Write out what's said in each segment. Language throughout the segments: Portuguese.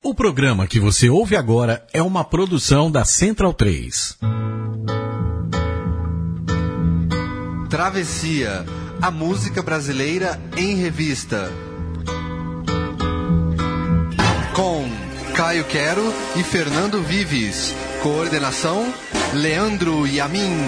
O programa que você ouve agora é uma produção da Central 3. Travessia, a música brasileira em revista. Com Caio Quero e Fernando Vives. Coordenação: Leandro Yamin.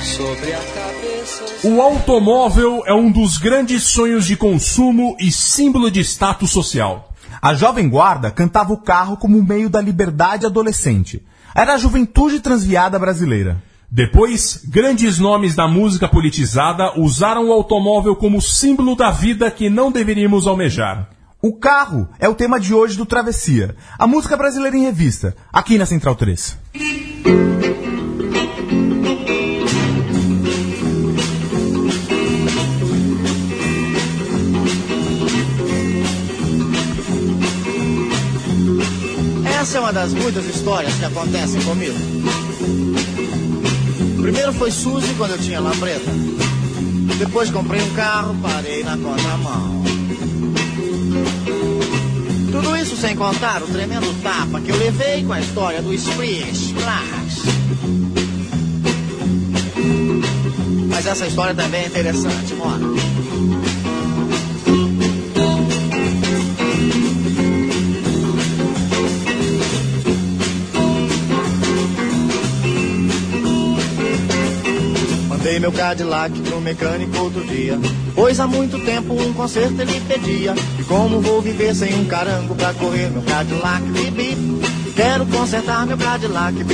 Sobre a cabeça. O automóvel é um dos grandes sonhos de consumo e símbolo de status social. A Jovem Guarda cantava o carro como meio da liberdade adolescente. Era a juventude transviada brasileira. Depois, grandes nomes da música politizada usaram o automóvel como símbolo da vida que não deveríamos almejar. O carro é o tema de hoje do Travessia, a música brasileira em revista, aqui na Central 3. Essa é uma das muitas histórias que acontecem comigo. Primeiro foi Suzy quando eu tinha lambreta. Depois comprei um carro, parei na contramão. Tudo isso sem contar o tremendo tapa que eu levei com a história do Splish Splash. Mas essa história também é interessante, mora. Mandei meu Cadillac pro mecânico outro dia. Pois há muito tempo um conserto ele pedia. E como vou viver sem um carango pra correr meu Cadillac, bip. Quero consertar meu Cadillac, du.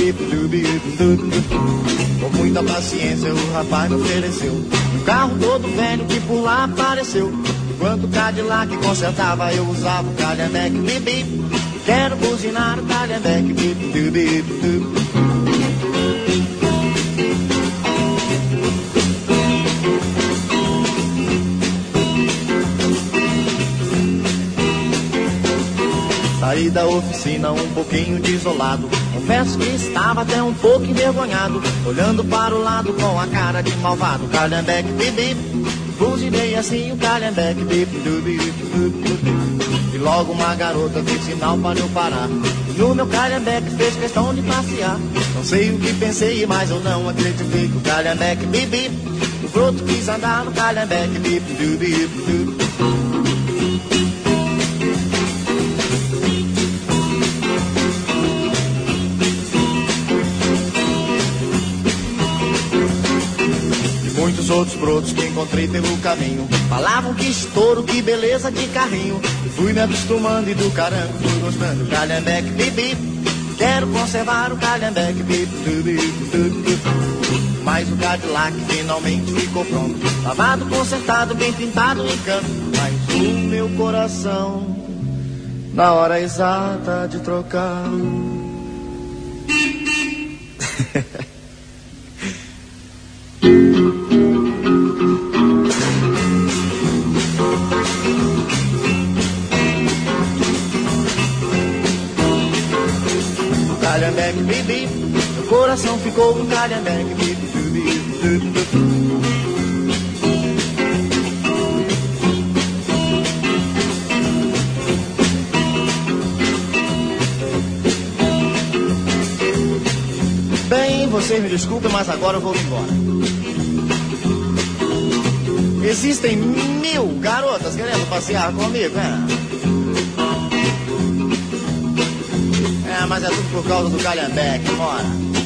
Com muita paciência o rapaz me ofereceu. Um carro todo velho que por lá apareceu. Enquanto o Cadillac consertava, eu usava o Cadillac, bip. Quero buzinar o Cadillac, bip, Da oficina um pouquinho desolado. Confesso que estava até um pouco envergonhado. Olhando para o lado com a cara de malvado. Calhambeque, bip, bip. Buzinei assim o calhambeque, bip, bip. E logo uma garota fez sinal para eu parar. No meu calhambeque fez questão de passear. Não sei o que pensei, mas eu não acreditei que o calhambeque, bip, bip. O broto quis andar no calhambeque, bip, bip, du. Brotos que encontrei pelo caminho. Falavam que estouro, que beleza de carrinho. Fui me acostumando e do carango fui gostando. Calhambeque, bip Quero conservar o calhambeque, du. Mas o Cadillac finalmente ficou pronto. Lavado, consertado, bem pintado em canto. Mas o meu coração Na hora exata de trocar calhambeque, bip, bip, bip, bip, bip. Bem, vocês me desculpem, mas agora eu vou embora. Existem mil garotas querendo passear comigo? É, mas é tudo por causa do Calhambeque, mora.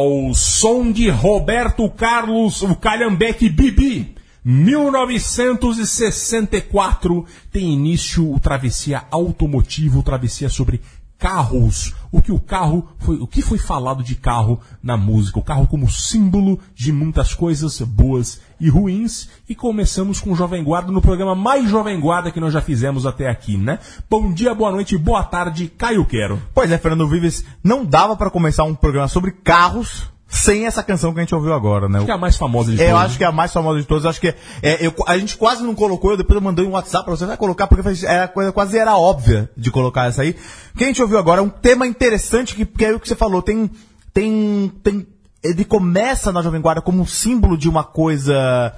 Ao som de Roberto Carlos, o Calhambeque Bibi. 1964 tem início o Travessia Automotivo, o Travessia sobre carros. O que o carro foi, o que foi falado de carro na música? O carro como símbolo de muitas coisas boas e ruins. E começamos com o Jovem Guarda no programa mais Jovem Guarda que nós já fizemos até aqui, né? Bom dia, boa noite, boa tarde, Caio Quero. Pois é, Fernando Vives, não dava pra começar um programa sobre carros sem essa canção que a gente ouviu agora, né? Que é a mais famosa de É, eu todas. acho que é a mais famosa de todas. Eu acho que é, é, eu- a gente quase não colocou, eu depois eu mandei um WhatsApp pra você, vai colocar, porque era, coisa, quase era óbvia de colocar essa aí. O que a gente ouviu agora é um tema interessante, que, que é o que você falou, tem, tem, tem, ele começa na Jovem Guarda como um símbolo de uma coisa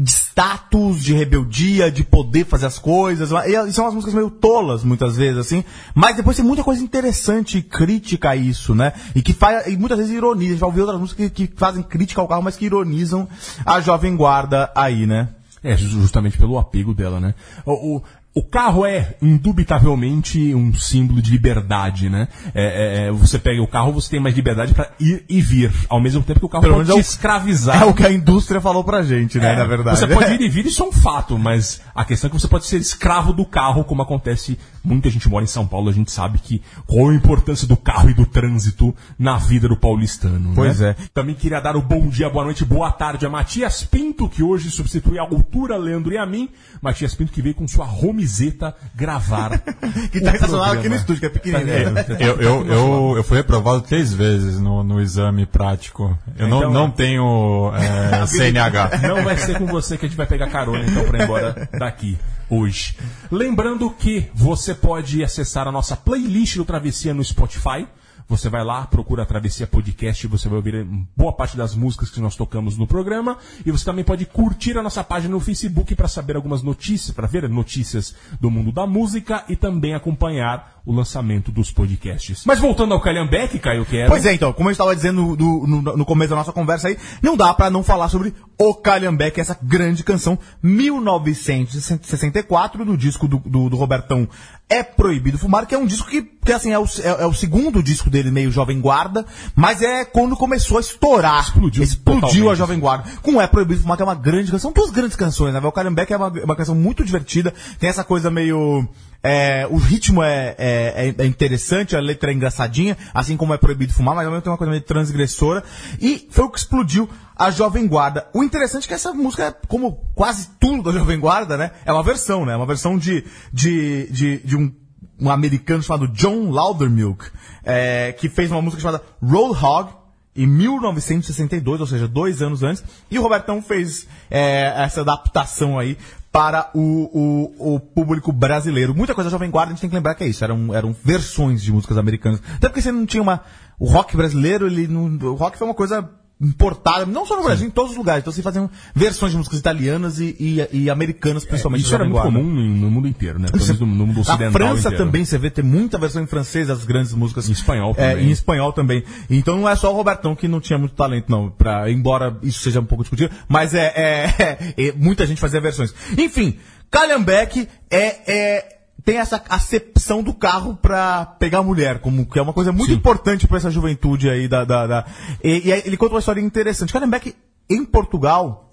de status, de rebeldia, de poder fazer as coisas. E são umas músicas meio tolas, muitas vezes, assim. Mas depois tem muita coisa interessante e crítica a isso, né? E que faz, e muitas vezes ironiza. A gente vai ouvir outras músicas que, que fazem crítica ao carro, mas que ironizam a jovem guarda aí, né? É, ju- justamente pelo apego dela, né? O, o, o carro é indubitavelmente um símbolo de liberdade, né? É, é, é, você pega o carro, você tem mais liberdade pra ir e vir, ao mesmo tempo que o carro Pelo pode menos te é o- escravizar. É o que a indústria falou pra gente, né? É, na verdade. Você pode ir e vir, isso é um fato, mas a questão é que você pode ser escravo do carro, como acontece. Muita gente mora em São Paulo, a gente sabe que qual a importância do carro e do trânsito na vida do paulistano. Pois né? é. Também queria dar o bom dia, boa noite, boa tarde a Matias Pinto, que hoje substitui a altura Leandro e a mim. Matias Pinto que veio com sua romizeta gravar. que tá estacionado aqui no estúdio, que é pequenininho. Tá- Eu, eu, eu, eu fui reprovado três vezes no, no exame prático. Eu Então, não, não tenho é, CNH. Não vai ser com você que a gente vai pegar carona então pra ir embora daqui hoje. Lembrando que você pode acessar a nossa playlist do Travessia no Spotify. Você vai lá, procura a Travessia Podcast você vai ouvir boa parte das músicas que nós tocamos no programa. E você também pode curtir a nossa página no Facebook para saber algumas notícias, para ver notícias do mundo da música e também acompanhar o lançamento dos podcasts. Mas voltando ao Calhambeck, Caio, que era... Pois é, então, como eu estava dizendo no, no- no começo da nossa conversa aí, não dá pra não falar sobre O Calhambeque, essa grande canção, 1964, do disco do, do, do Robertão É Proibido Fumar, que é um disco que, que assim, é o, é, é o segundo disco dele, meio Jovem Guarda, mas é quando começou a estourar. Explodiu Explodiu a Jovem Guarda. Com É Proibido Fumar, que é uma grande canção, duas grandes canções, né? O Calhambeque é uma, uma canção muito divertida, tem essa coisa meio... é, o ritmo é, é, é- é interessante, a letra é engraçadinha, assim como é proibido fumar, mas ao mesmo tempo tem uma coisa meio transgressora. E foi o que explodiu a Jovem Guarda. O interessante é que essa música, é, como quase tudo da Jovem Guarda, né? É uma versão, né? É uma versão de, de, de, de um, um americano chamado John Loudermilk, é, que fez uma música chamada Roadhog, em 1962, ou seja, dois anos antes, e o Robertão fez é, essa adaptação aí para o, o, o público brasileiro. Muita coisa da Jovem Guarda, a gente tem que lembrar que é isso, eram, eram versões de músicas americanas. Até porque você não tinha uma... O rock brasileiro, ele não, o rock foi uma coisa importada, não só no Brasil, em todos os lugares. Então você faziam versões de músicas italianas e, e, e americanas, principalmente. Isso da era muito comum no, mundo inteiro, né? Pelo menos no, no mundo Na ocidental França inteiro. também você vê ter muita versão em francês das grandes músicas. Em espanhol É, também. em espanhol também. Então não é só o Robertão que não tinha muito talento, não. Pra, embora isso seja um pouco discutido. Mas é, é- é- muita gente fazia versões. Enfim, Calhambeck é, é- tem essa acepção do carro pra pegar a mulher, como que é uma coisa muito importante pra essa juventude aí da. da, da- e, e aí ele conta uma história interessante. Calhambeck, em Portugal,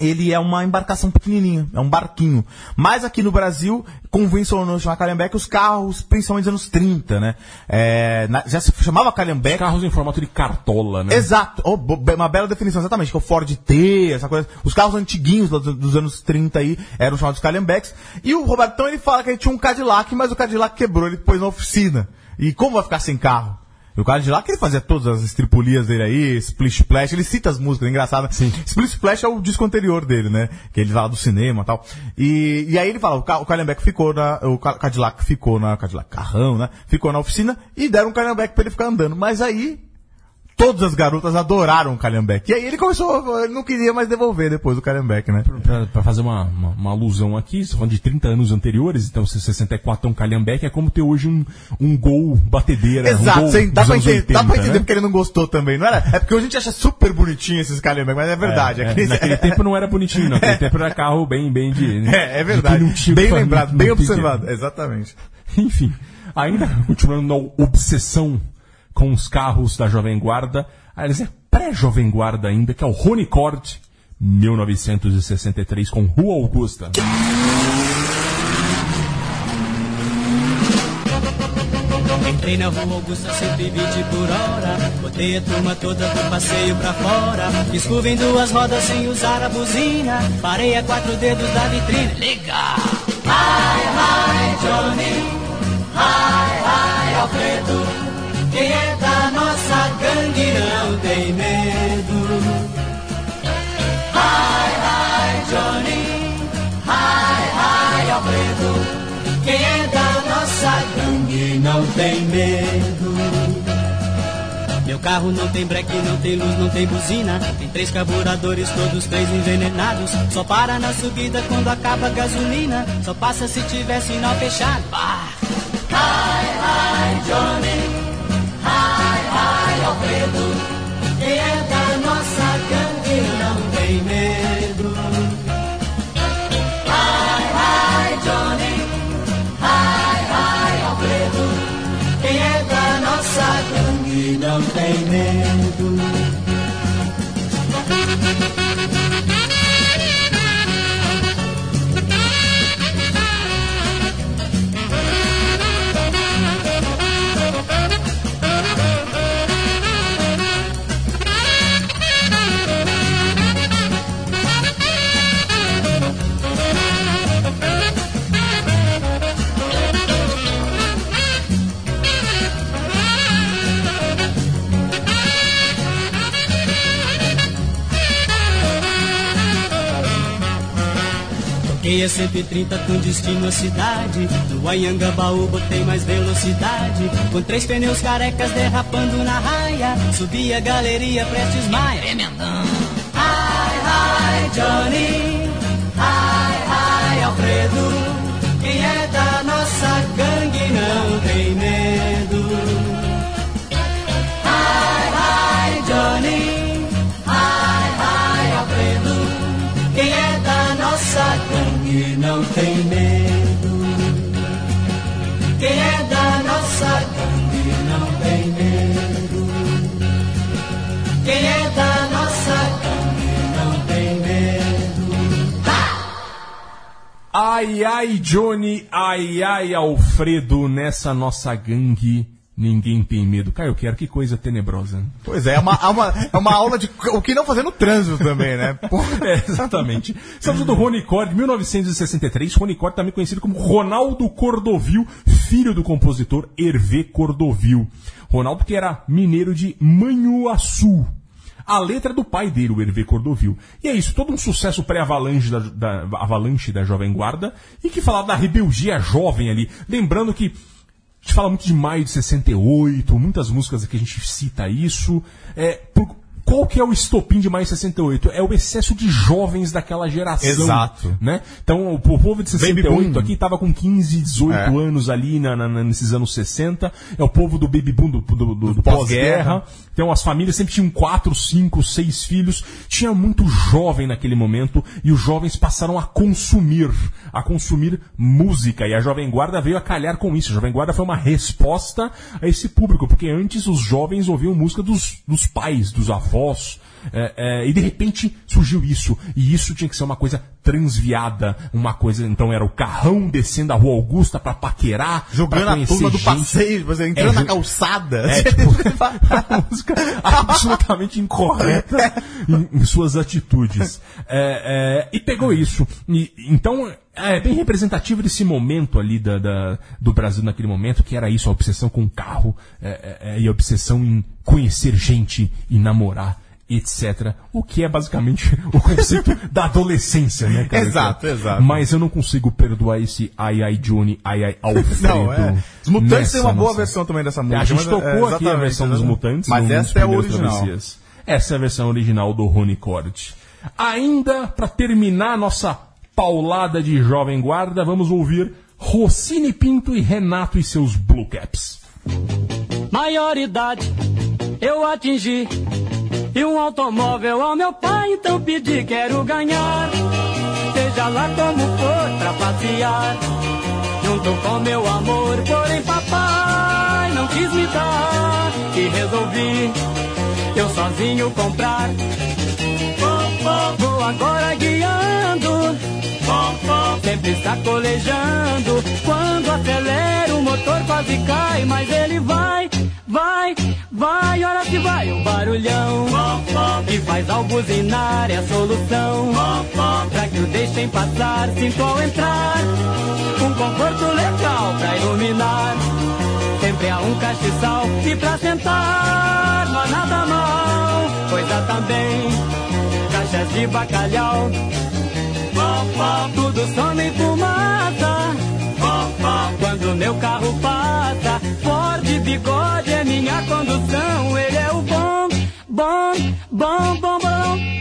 ele é uma embarcação pequenininha, é um barquinho. Mas aqui no Brasil, convencionou chamar Calhambeque os carros, principalmente dos anos 30, né? É, na- já se chamava Calhambeque. Carros em formato de cartola, né? Exato, Oh, uma bela definição, exatamente, que é o Ford T, essa coisa. Os carros antiguinhos dos, dos anos 30 aí eram chamados Calhambeques. E o Robertão, ele fala que ele tinha um Cadillac, mas o Cadillac quebrou, ele pôs na oficina. E como vai ficar sem carro? O Cadillac, ele fazia todas as estripulias dele aí, Splish Splash, ele cita as músicas, é engraçado. Sim. Splish Splash é o disco anterior dele, né? Que ele fala do cinema e tal. E, e aí ele fala, o, Ca- o Calhambeck ficou na, o Ca- Cadillac ficou na, Cadillac Carrão, né? Ficou na oficina e deram um Calhambeck pra ele ficar andando. Mas aí, todas as garotas adoraram o Calhambeck. E aí ele começou, ele não queria mais devolver depois o Calhambeck, né? Pra, pra fazer uma, uma, uma alusão aqui, você tá falando de 30 anos anteriores, então se 64 é um calhambeque, é como ter hoje um, um gol batedeira. um Exato, gol sem- dá, pra entender, dá pra 80, entender né? porque ele não gostou também, não era? É porque hoje a gente acha super bonitinho esses Calhambeck, mas é verdade. É, aquele- naquele tempo não era bonitinho, naquele tempo era carro bem, bem de. É, é de verdade. Bem lembrado, bem observado. Exatamente. Enfim, ainda continuando na obsessão com os carros da Jovem Guarda, aliás, é pré-Jovem Guarda ainda, que é o Rony Cord, 1963 com Rua Augusta. Entrei na rua Augusta 120 por hora. Botei a turma toda do passeio pra fora. Fiz curva em duas rodas sem usar a buzina. Parei a quatro dedos da vitrine. Liga! Hi, hi, Johnny. Hi, hi, Alfredo Quem é da nossa gangue não tem medo Hi, hi, Johnny Hi, hi, Alfredo quem é da nossa gangue não tem medo. Meu carro não tem breque, não tem luz, não tem buzina. Tem três carburadores, todos três envenenados. Só para na subida quando acaba a gasolina. Só passa se tiver sinal fechado. Ah. Não tem a 130 com destino à cidade. No Anhangabaú botei mais velocidade. Com três pneus carecas derrapando na raia. Subi a galeria Prestes Maia. Emendão. Hi, hi, Johnny. Tem medo. Quem é da nossa gangue não tem medo. Quem é da nossa gangue não tem medo. Ai, ai, Johnny, ai, ai, Alfredo, nessa nossa gangue. Ninguém tem medo. Caio, eu quero que coisa tenebrosa. Pois é, é uma, é uma, é uma aula de o que não fazer no trânsito também, né? É, exatamente. Estamos do Rony Cord, 1963. Rony Cord, também conhecido como Ronaldo Cordovil, filho do compositor Hervé Cordovil. Ronaldo que era mineiro de Manhuaçu. A letra é do pai dele, o Hervé Cordovil. E é isso, todo um sucesso pré-avalanche da, da, avalanche da Jovem Guarda e que falava da rebeldia jovem ali. Lembrando que a gente fala muito de maio de 68, muitas músicas aqui a gente cita isso. É, por- qual que é o estopim de maio de 68? É o excesso de jovens daquela geração. Exato. Né? Então, o povo de Baby 68 boom. aqui estava com 15, 18 É. anos ali na, na- nesses anos 60. É o povo do baby boom, do, do- do- do pós-guerra. Então, as famílias sempre tinham quatro, cinco, seis filhos. Tinha muito jovem naquele momento e os jovens passaram a consumir, a consumir música. E a Jovem Guarda veio a calhar com isso. A Jovem Guarda foi uma resposta a esse público, porque antes os jovens ouviam música dos, dos pais, dos avós avós é, é, e de repente surgiu isso. E isso tinha que ser uma coisa transviada, uma coisa. Então era o carrão descendo a Rua Augusta pra paquerar, Jogando pra a turma do gente. passeio, você entrando É, na calçada. É, tipo, uma música absolutamente incorreta em, em suas atitudes. É, é, e pegou isso. E, então, é bem representativo desse momento ali da, da- do Brasil naquele momento, que era isso, a obsessão com o carro é, é, é, e a obsessão em conhecer gente e namorar. Etc. O que é basicamente o conceito da adolescência, né, cara? Exato, exato. Mas eu não consigo perdoar esse ai ai Johnny, ai ai Alfredo. Não, é. Os Mutantes nessa têm uma boa nossa- versão também dessa música. a gente mas, tocou é, aqui a versão dos. Mutantes. Mas essa é a original. Travessias. Essa é a versão original do Rony Cord. Ainda, para terminar nossa paulada de Jovem Guarda, vamos ouvir Rossini Pinto e Renato e seus Blue Caps. Maioridade eu atingi e um automóvel ao meu pai então pedi quero ganhar. Seja lá como for pra passear, junto com meu amor, porém papai não quis me dar e resolvi eu sozinho comprar. Vou, agora guiando. Sempre está colejando. Quando acelera o motor quase cai, mas ele vai, vai, vai, ora se vai um barulhão. E faz ao buzinar é a solução. Pra que o deixem passar, sinto ao entrar. Um conforto legal pra iluminar. Sempre há um castiçal e pra sentar não nada mal. Coisa também, caixas de bacalhau. Tudo some em fumaça. Quando meu carro passa, Ford bigode é minha condução. Ele é o bom, bom, bom, bom, bom.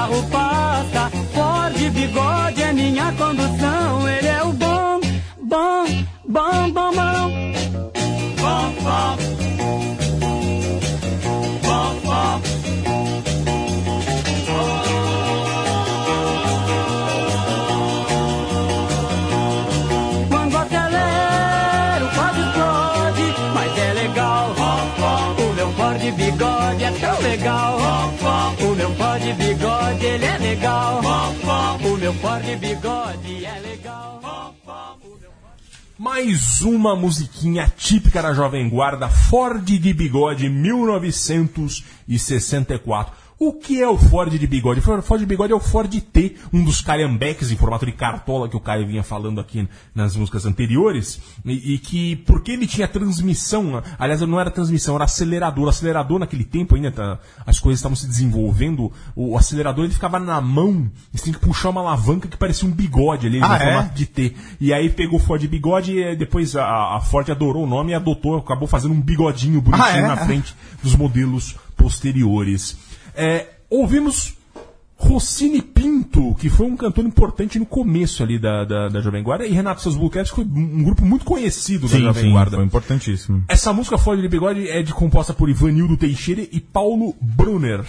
Carro passa, Ford bigode Ford bigode, ele é legal. O meu Ford bigode é legal. Mais uma musiquinha típica da Jovem Guarda, Ford de Bigode 1964. O que é o Ford de bigode? O Ford de bigode é o Ford T, um dos calhambeques em formato de cartola que o Caio vinha falando aqui nas músicas anteriores. E, e que, porque ele tinha transmissão, aliás, não era transmissão, era acelerador. O acelerador naquele tempo ainda, tá, as coisas estavam se desenvolvendo, o, acelerador ele ficava na mão, você tem que puxar uma alavanca que parecia um bigode ali, Ah, no é? formato de T. E aí pegou o Ford bigode e depois a, a Ford adorou o nome e adotou, acabou fazendo um bigodinho bonitinho Ah, é? na frente dos modelos posteriores. É, ouvimos Rossini Pinto, que foi um cantor importante no começo ali da, da, da Jovem Guarda, e Renato Seus Blue Caps, que foi um grupo muito conhecido da Jovem Guarda. foi importantíssimo. Essa música Ford de Bigode é de, composta por Ivanildo Teixeira e Paulo Brunner.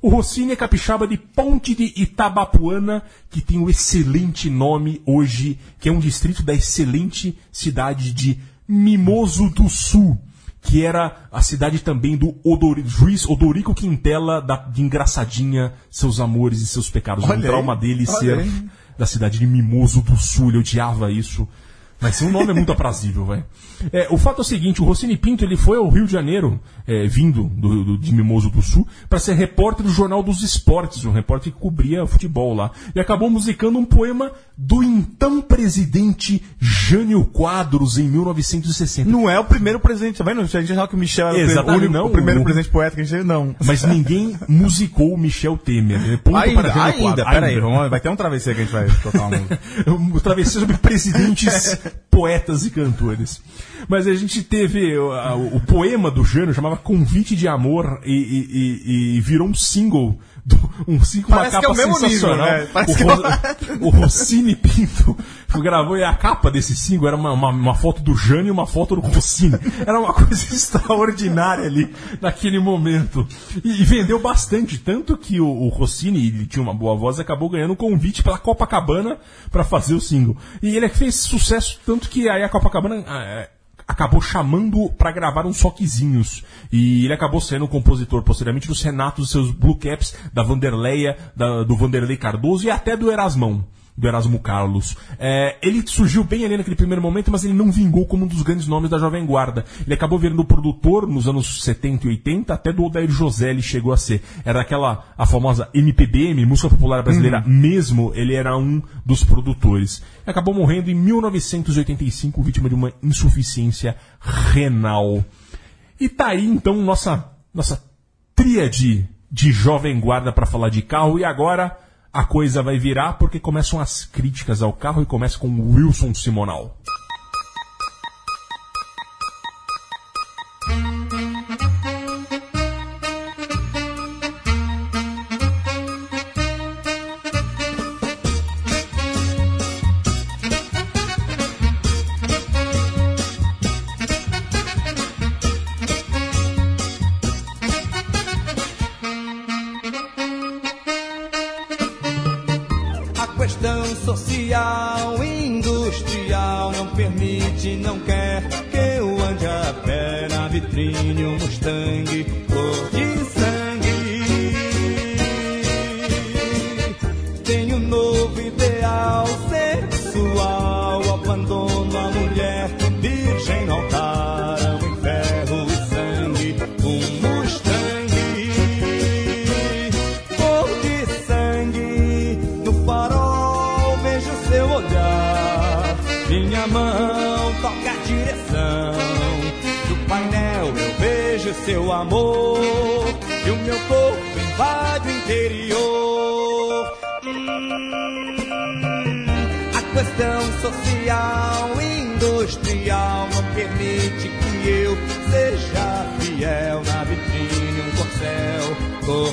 O Rossini é capixaba de Ponte de Itabapuana, que tem o excelente nome hoje, que é um distrito da excelente cidade de Mimoso do Sul, que era a cidade também do juiz Odorico Quintela, da, de Engraçadinha, Seus Amores e Seus Pecados. Olha aí, trauma dele ser aí. da cidade de Mimoso do Sul, ele odiava isso. Mas o nome é muito aprazível, velho. É, o fato é o seguinte, o Rossini Pinto ele foi ao Rio de Janeiro, é, vindo do, do- de Mimoso do Sul, para ser repórter do Jornal dos Esportes, um repórter que cobria futebol lá. E acabou musicando um poema do então presidente Jânio Quadros em 1960. Não é o primeiro presidente, tá vendo? A gente achava que o Michel era o, Exatamente, não, o primeiro o- presidente que a gente teve, não. Mas ninguém musicou o Michel Temer. né? Ponto ainda, para Jânio ainda, Quadros. peraí, vai ter um travesseiro que a gente vai tocar uma música. um travessia sobre presidentes, poetas e cantores. Mas a gente teve a- o, poema do Jânio, chamava Convite de Amor, e- e- e virou um single. Um single com uma Parece que capa é o mesmo nível, sensacional. né? O, o Rossini Pinto gravou e a capa desse single era uma, uma, uma foto do Jânio e uma foto do Rossini. Era uma coisa extraordinária ali naquele momento. E, e vendeu bastante, tanto que o, o Rossini, ele tinha uma boa voz, acabou ganhando um convite pela Copacabana para fazer o single. E ele fez sucesso, tanto que aí a Copacabana ah, acabou chamando para gravar uns soquezinhos. E ele acabou sendo o compositor posteriormente dos Renatos, dos seus Blue Caps, da Vanderleia, da- do Vanderlei Cardoso e até do Erasmão. Do Erasmo Carlos. É, ele surgiu bem ali naquele primeiro momento, mas ele não vingou como um dos grandes nomes da Jovem Guarda. Ele acabou virando produtor nos anos 70 e 80, até do Odair José ele chegou a ser. Era aquela, a famosa MPBM, Música Popular Brasileira mesmo, ele era um dos produtores. Acabou morrendo em 1985, vítima de uma insuficiência renal. E tá aí então nossa, nossa tríade de jovem guarda para falar de carro. E agora a coisa vai virar porque começam as críticas ao carro e começa com o Wilson Simonal. gente não quer que eu ande a pé na vitrine, um Mustang. Amor e o meu corpo invade o interior. Hum, a questão social industrial não permite que eu seja fiel na vitrine um corcel cor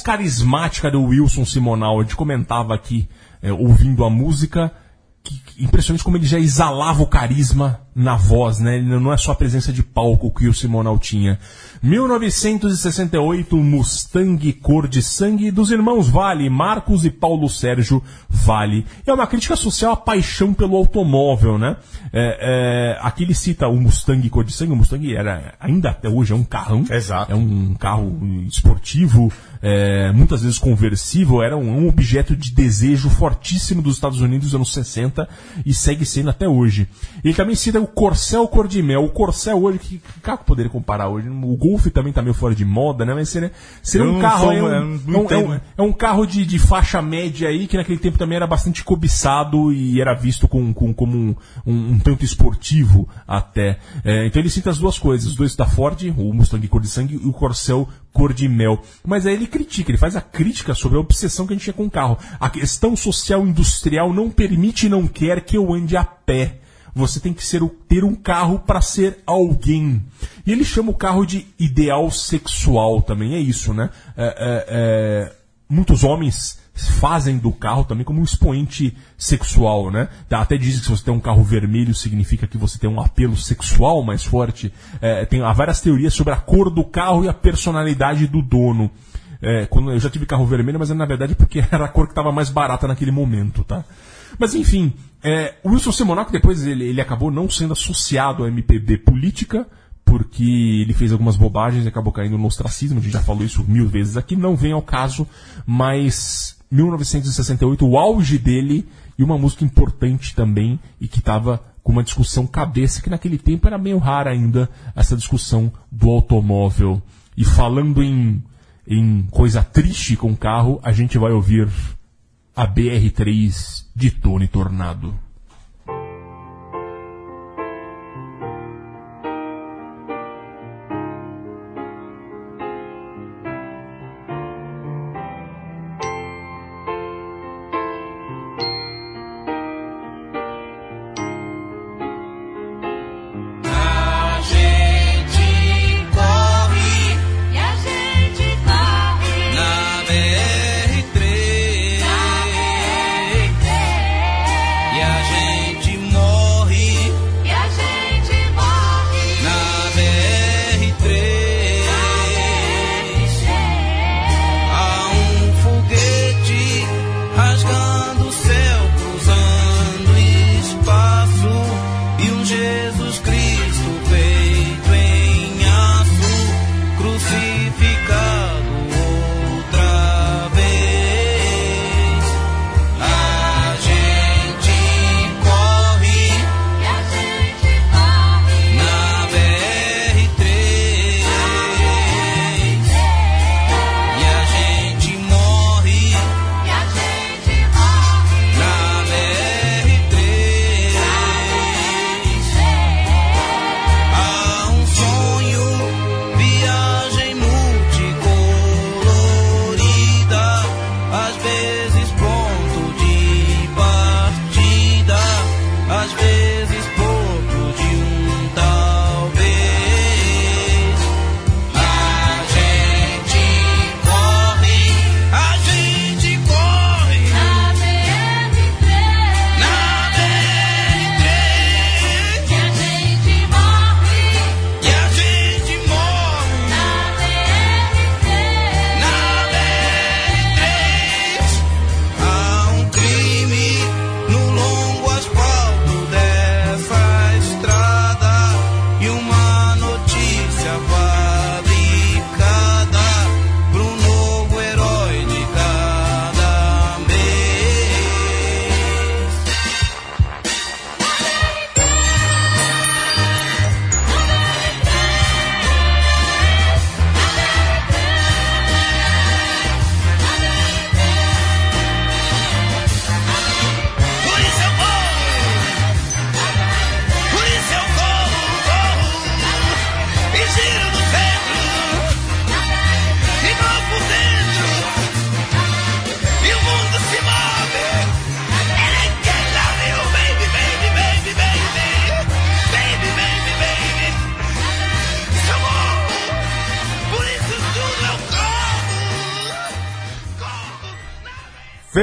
voz carismática do Wilson Simonal, a gente comentava aqui, é, ouvindo a música, que, que impressionante como ele já exalava o carisma na voz, né? Ele não é só a presença de palco que o Simonal tinha. 1968, Mustang Cor de Sangue dos irmãos Vale, Marcos e Paulo Sérgio Vale. É uma crítica social à paixão pelo automóvel, né? É, é, aqui ele cita o Mustang Cor de Sangue. O Mustang era, ainda até hoje, é um carrão. Exato. É um carro esportivo, é, muitas vezes conversível, era um, um objeto de desejo fortíssimo dos Estados Unidos nos anos 60 e segue sendo até hoje. Ele também cita o Corcel Cor de Mel. O Corcel hoje, que, que carro poderia comparar hoje? O Golf também tá meio fora de moda, né? Mas seria, seria um carro. sou- é, um, é um- é um- é um carro de, de faixa média aí, que naquele tempo também era bastante cobiçado e era visto com, com- como um, um- um tanto esportivo até. É, então ele cita as duas coisas, os dois da Ford, o Mustang cor de sangue e o Corcel cor de mel. Mas aí ele critica, ele faz a crítica sobre a obsessão que a gente tinha com o carro. A questão social industrial não permite e não quer que eu ande a pé. Você tem que ser ter um carro para ser alguém. E ele chama o carro de ideal sexual também, é isso, né? É, é, é, muitos homens fazem do carro também como um expoente sexual, né? Até dizem que se você tem um carro vermelho significa que você tem um apelo sexual mais forte. É, tem há várias teorias sobre a cor do carro e a personalidade do dono. É, quando eu já tive carro vermelho, mas na verdade porque era a cor que estava mais barata naquele momento, tá? Mas enfim, é, o Wilson Simonaco depois ele, ele acabou não sendo associado à MPB política, porque ele fez algumas bobagens e acabou caindo no ostracismo, a gente já falou isso mil vezes aqui, não vem ao caso, mas 1968, o auge dele e uma música importante também e que estava com uma discussão cabeça, que naquele tempo era meio rara ainda essa discussão do automóvel. E falando em, em coisa triste com o carro, a gente vai ouvir a BR3 de Tony Tornado.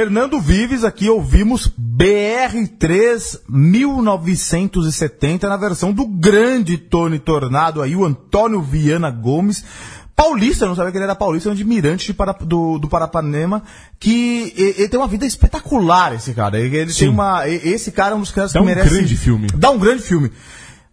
Fernando Vives, aqui ouvimos BR3 1970 na versão do grande Tony Tornado aí, o Antônio Viana Gomes. Paulista, não sabia que ele era paulista, é um de Mirante de Para- do, do Parapanema, que ele tem uma vida espetacular, esse cara. Ele, ele tem uma. Esse cara é um dos caras Dá que um merece. grande filme. Dá um grande filme.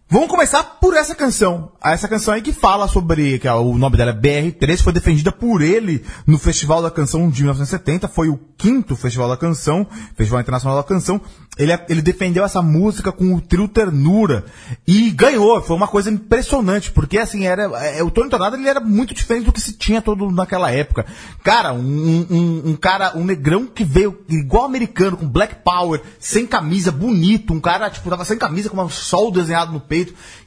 Vamos começar por essa canção. Essa canção aí que fala sobre. Que o nome dela é BR3, foi defendida por ele no Festival da Canção de 1970. Foi o quinto Festival da Canção, Festival Internacional da Canção. Ele, é- ele defendeu essa música com o trio Ternura. E ganhou. Foi uma coisa impressionante. Porque assim, era. é, o Tony Tornado ele era muito diferente do que se tinha todo naquela época. Cara, um, um, um cara, um negrão que veio igual americano, com black power, sem camisa, bonito. Um cara, tipo, tava sem camisa, com um sol desenhado no peito.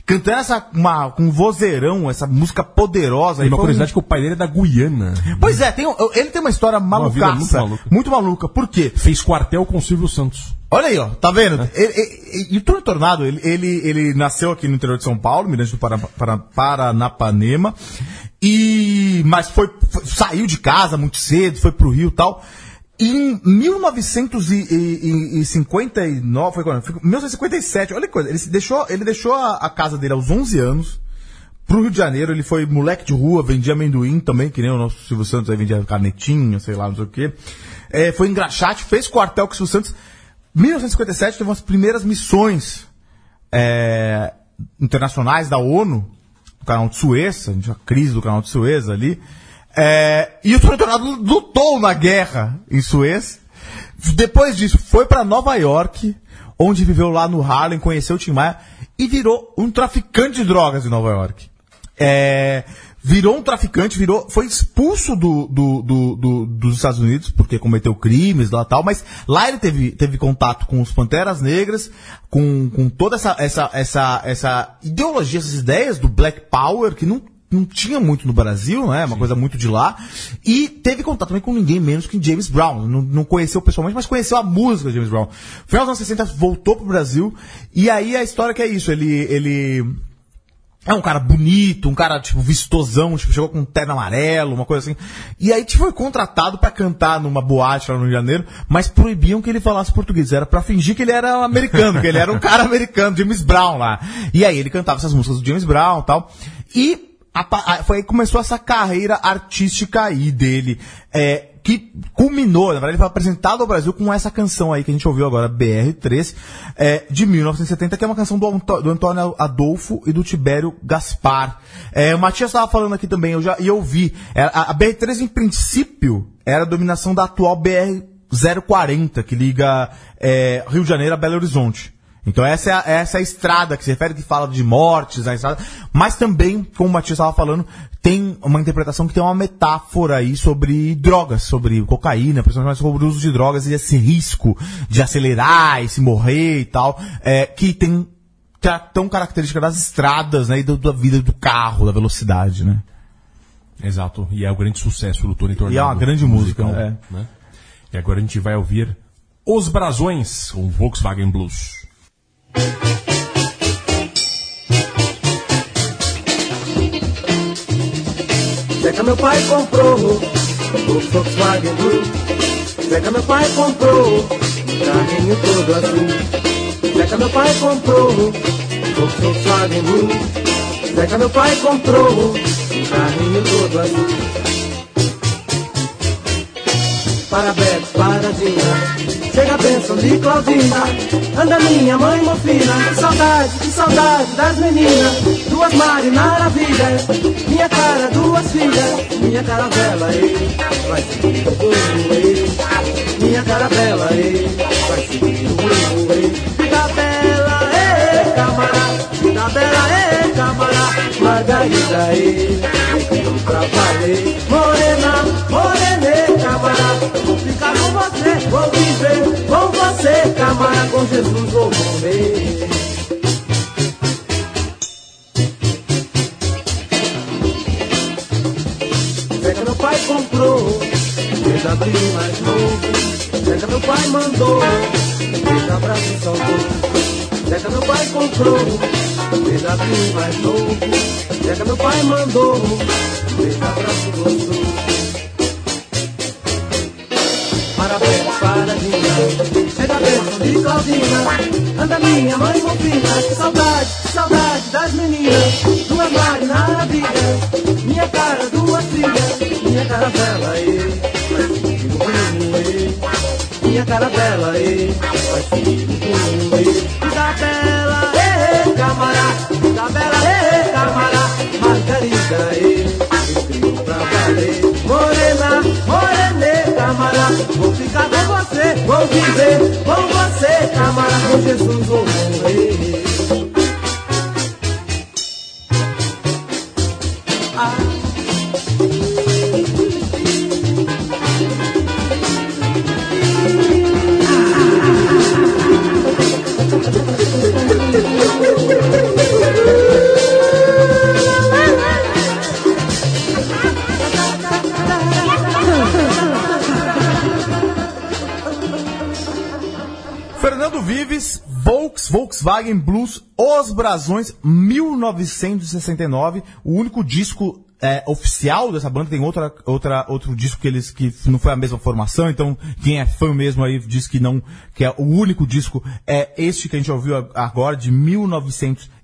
Cantando essa, uma, com um vozeirão, essa música poderosa. E uma Foi um- curiosidade que o pai dele é da Guiana. Pois é, tem, ele tem uma história malucaça. muito maluca. muito maluca. Por quê? Fez quartel com o Silvio Santos. Olha aí, ó, tá vendo? Ele- ele- E o Tornado, ele, ele, ele nasceu aqui no interior de São Paulo, Mirante do Para, Para, Paranapanema, e, mas foi, foi- saiu de casa muito cedo, foi pro Rio e tal. Em 1959, foi quando? Foi 1957, olha que coisa, ele deixou, ele deixou a, a casa dele aos 11 anos, pro Rio de Janeiro, ele foi moleque de rua, vendia amendoim também, que nem o nosso Silvio Santos aí vendia canetinha, sei lá, não sei o quê. É, foi engraxate, fez quartel com o Silvio Santos. 1957 teve umas primeiras missões é, internacionais da ONU, no canal de Suez, a crise do canal de Suez ali. É, e o Tornado lutou na guerra em Suez. Depois disso, foi para Nova York, onde viveu lá no Harlem, conheceu o Tim Maia e virou um traficante de drogas em Nova York. É, virou um traficante, virou, foi expulso do, do- do- do- dos Estados Unidos porque cometeu crimes lá tal, mas lá ele teve, teve contato com os Panteras Negras, com, com toda essa, essa, essa, essa ideologia, essas ideias do Black Power que não não tinha muito no Brasil, né? Uma coisa muito de lá. E teve contato também com ninguém menos que James Brown. Não, não conheceu pessoalmente, mas conheceu a música de James Brown. Final dos anos 60 voltou pro Brasil. E aí a história que é isso. Ele, ele é um cara bonito, um cara, tipo, vistosão, tipo, chegou com um terno amarelo, uma coisa assim. E aí, tipo, foi contratado pra cantar numa boate lá no Rio de Janeiro, mas proibiam que ele falasse português. Era pra fingir que ele era americano, que ele era um cara americano, James Brown lá. E aí ele cantava essas músicas do James Brown e tal. E a a- foi aí que começou essa carreira artística aí dele. É, que culminou, na verdade, ele foi apresentado ao Brasil com essa canção aí que a gente ouviu agora, BR3, é, de 1970, que é uma canção do, do Antônio Adolfo e do Tibério Gaspar. É, o Matias estava falando aqui também, eu já e eu vi. É, a, a BR3, em princípio, era a dominação da atual BR-040, que liga é, Rio de Janeiro a Belo Horizonte. Então essa é, a, essa é a estrada que se refere, que fala de mortes, a estrada, mas também, como o Matias estava falando, tem uma interpretação que tem uma metáfora aí sobre drogas, sobre cocaína, principalmente sobre o uso de drogas e esse risco de acelerar e se morrer e tal, é, que tem que é tão característica das estradas, né, e do- da vida do carro, da velocidade, né. Exato. E é o grande sucesso do Tony Tornado. E é uma grande música, musical, né? E agora a gente vai ouvir Os Brasões, com Volkswagen Blues. Zeca meu pai comprou o Volkswagen Blue. Zeca meu pai comprou um carrinho todo azul. Zeca meu pai comprou o Volkswagen Blue. Zeca meu pai comprou um carrinho todo azul. Parabéns, paradinha. Chega bênção de Claudina. Anda minha mãe mofina. Que saudade, que saudade das meninas. Duas Marinara vida. Minha cara, duas filhas. Minha caravela, ei. Vai seguir o rumo, ei. Minha caravela, ei. Vai seguir o rumo, ei. Vida bela, ei, camarada. Vida bela, ei, camarada. Margarida, ei. Então pra valer. Morena, morena, Vou ficar com você, vou viver com você, camarada. Com Jesus vou morrer. Zeca meu pai comprou, abril mais novo. Zeca meu pai mandou, desde abraço salvou. Zeca meu pai comprou, abril mais novo. Zeca meu pai mandou, desde abraço gostoso. Parabéns, paradinha. Chega a bênção de Claudina, anda minha mãe bobina. Saudade, saudade das meninas, duas maravilhas. Minha cara, duas filhas, minha caravela, e faz filho com e. Minha caravela, e faz filho com e. Da bela, e camará, da bela, e camará, Margarida, e escrevo pra valer. Morena, morena, camará, vou ficar vou viver com você, camará, com Jesus vou morrer. Volkswagen Blues, Os Brasões, 1969. O único disco é, oficial dessa banda tem outra, outra, outro disco que eles que não foi a mesma formação. Então quem é fã mesmo aí diz que não, que é o único disco é este que a gente ouviu agora de 1969.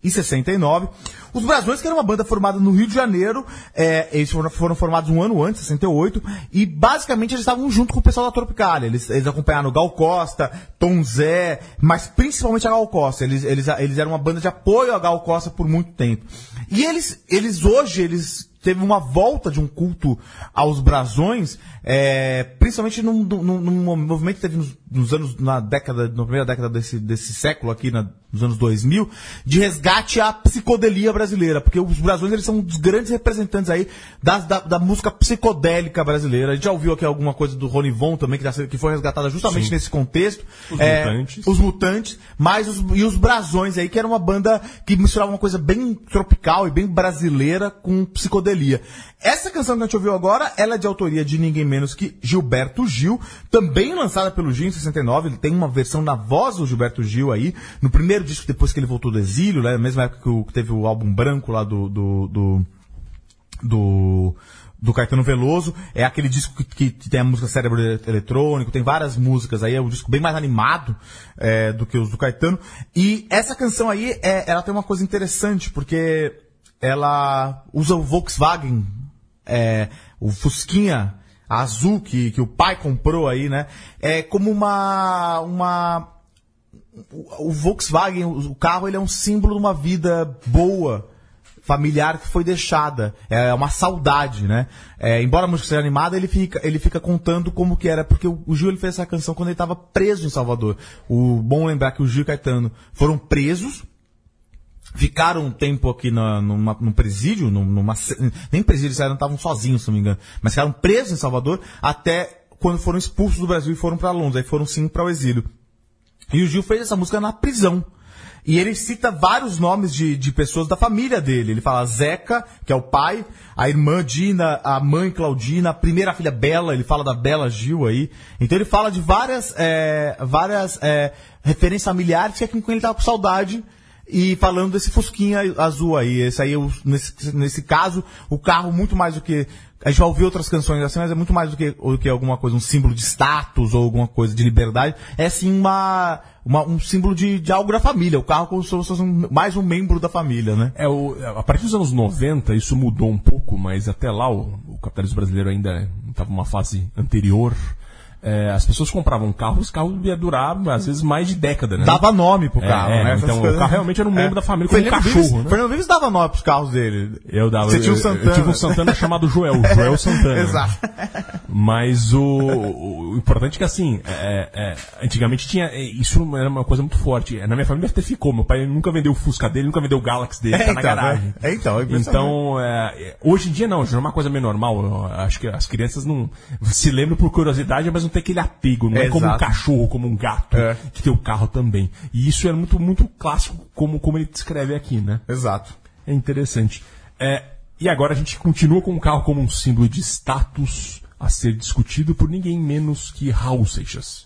Os Brasões, que era uma banda formada no Rio de Janeiro, é, eles foram, foram formados um ano antes, 68, e basicamente eles estavam junto com o pessoal da Tropicália. Eles, eles acompanharam Gal Costa, Tom Zé, mas principalmente a Gal Costa. Eles, eles, eles eram uma banda de apoio a Gal Costa por muito tempo. E eles, eles hoje, eles teve uma volta de um culto aos brasões, é, principalmente num, num- num movimento que teve nos, nos anos, na década, na primeira década desse, desse século aqui, na- nos anos 2000, de resgate à psicodelia brasileira, porque os brasões eles são um dos grandes representantes aí das- da, da música psicodélica brasileira. A gente já ouviu aqui alguma coisa do Rony Von também, que, que foi resgatada justamente Sim. nesse contexto. Os É, Mutantes. os Mutantes, mas os, e os Brasões aí, que era uma banda que misturava uma coisa bem tropical e bem brasileira com psicodelia. Essa canção que a gente ouviu agora, ela é de autoria de ninguém menos que Gilberto Gil, também lançada pelo Gil em 69, ele tem uma versão na voz do Gilberto Gil aí, no primeiro disco depois que ele voltou do exílio, né, mesma época que, o- que teve o álbum branco lá do- do- do do, do Caetano Veloso. É aquele disco que, que- que tem a música Cérebro Eletrônico, tem várias músicas aí, é um disco bem mais animado é, do que os do Caetano. E essa canção aí, é, ela tem uma coisa interessante, porque ela usa o Volkswagen, é, o Fusquinha azul que, que o pai comprou aí, né? É como uma, uma o, Volkswagen, o, carro, ele é um símbolo de uma vida boa, familiar que foi deixada. É uma saudade, né? É, embora a música seja animada, ele fica, ele fica contando como que era, porque o, o Gil ele fez essa canção quando ele estava preso em Salvador. O bom lembrar que o Gil e Caetano foram presos, ficaram um tempo aqui na, numa, num presídio, num- numa, nem presídio, eles eram- estavam sozinhos, se não me engano, mas ficaram presos em Salvador até quando foram expulsos do Brasil e foram para Londres, aí foram sim para o exílio. E o Gil fez essa música na prisão. E ele cita vários nomes de, de pessoas da família dele. Ele fala Zeca, que é o pai, a irmã Dina, a mãe Claudina, a primeira filha Bela, ele fala da Bela Gil aí. Então ele fala de várias, é, várias é, referências familiares que é com quem ele tava com saudade. E falando desse Fusquinha azul aí. Esse aí, nesse, nesse caso, o carro muito mais do que. A gente vai ouvir outras canções assim, mas é muito mais do que, do que alguma coisa, um símbolo de status ou alguma coisa de liberdade. É sim uma, uma- um símbolo de, de algo da família. O carro como se fosse um- mais um membro da família, né? É, o, a partir dos anos 90 isso mudou um pouco, mas até lá o, o capitalismo brasileiro ainda estava numa fase anterior. É, as pessoas compravam carros, os carros ia durar às vezes mais de década, né? Dava nome pro É, carro, é, né? Essas então, coisas- o carro realmente era um membro É. da família, como um cachorro, Vives, né? Fernando Vives dava nome pros carros dele. Eu dava. Você tinha o eu- eu- Santana. Eu, tive um Santana chamado Joel, Joel Santana. Exato. Mas o, o- importante é que assim, é, é, antigamente tinha. é, Isso era uma coisa muito forte. Na minha família até ficou. Meu pai nunca vendeu o Fusca dele, nunca vendeu o Galaxy dele, É, tá na então, garagem. é. É, então, é então é, é, hoje em dia não, já é uma coisa meio normal. Eu acho que as crianças não se lembram por curiosidade, mas não tem aquele apego. Não é, É, como um cachorro, como um gato, É. que tem o carro também. E isso era muito, muito clássico, como, como ele descreve aqui, né? Exato. É interessante. É, e agora a gente continua com o carro como um símbolo de status a ser discutido por ninguém menos que Raul Seixas.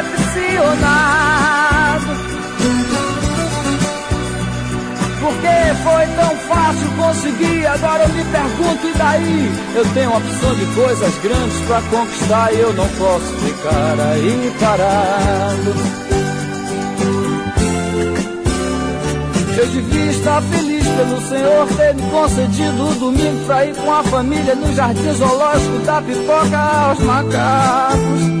Porque foi tão fácil conseguir, agora eu me pergunto e daí? Eu tenho opção de coisas grandes pra conquistar e eu não posso ficar aí parado. Eu devia estar feliz pelo Senhor ter me concedido o domingo pra ir com a família no jardim zoológico da pipoca aos macacos.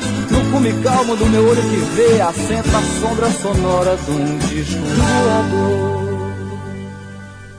no cume calmo do meu olho que vê, assenta a sombra sonora de um disco voador.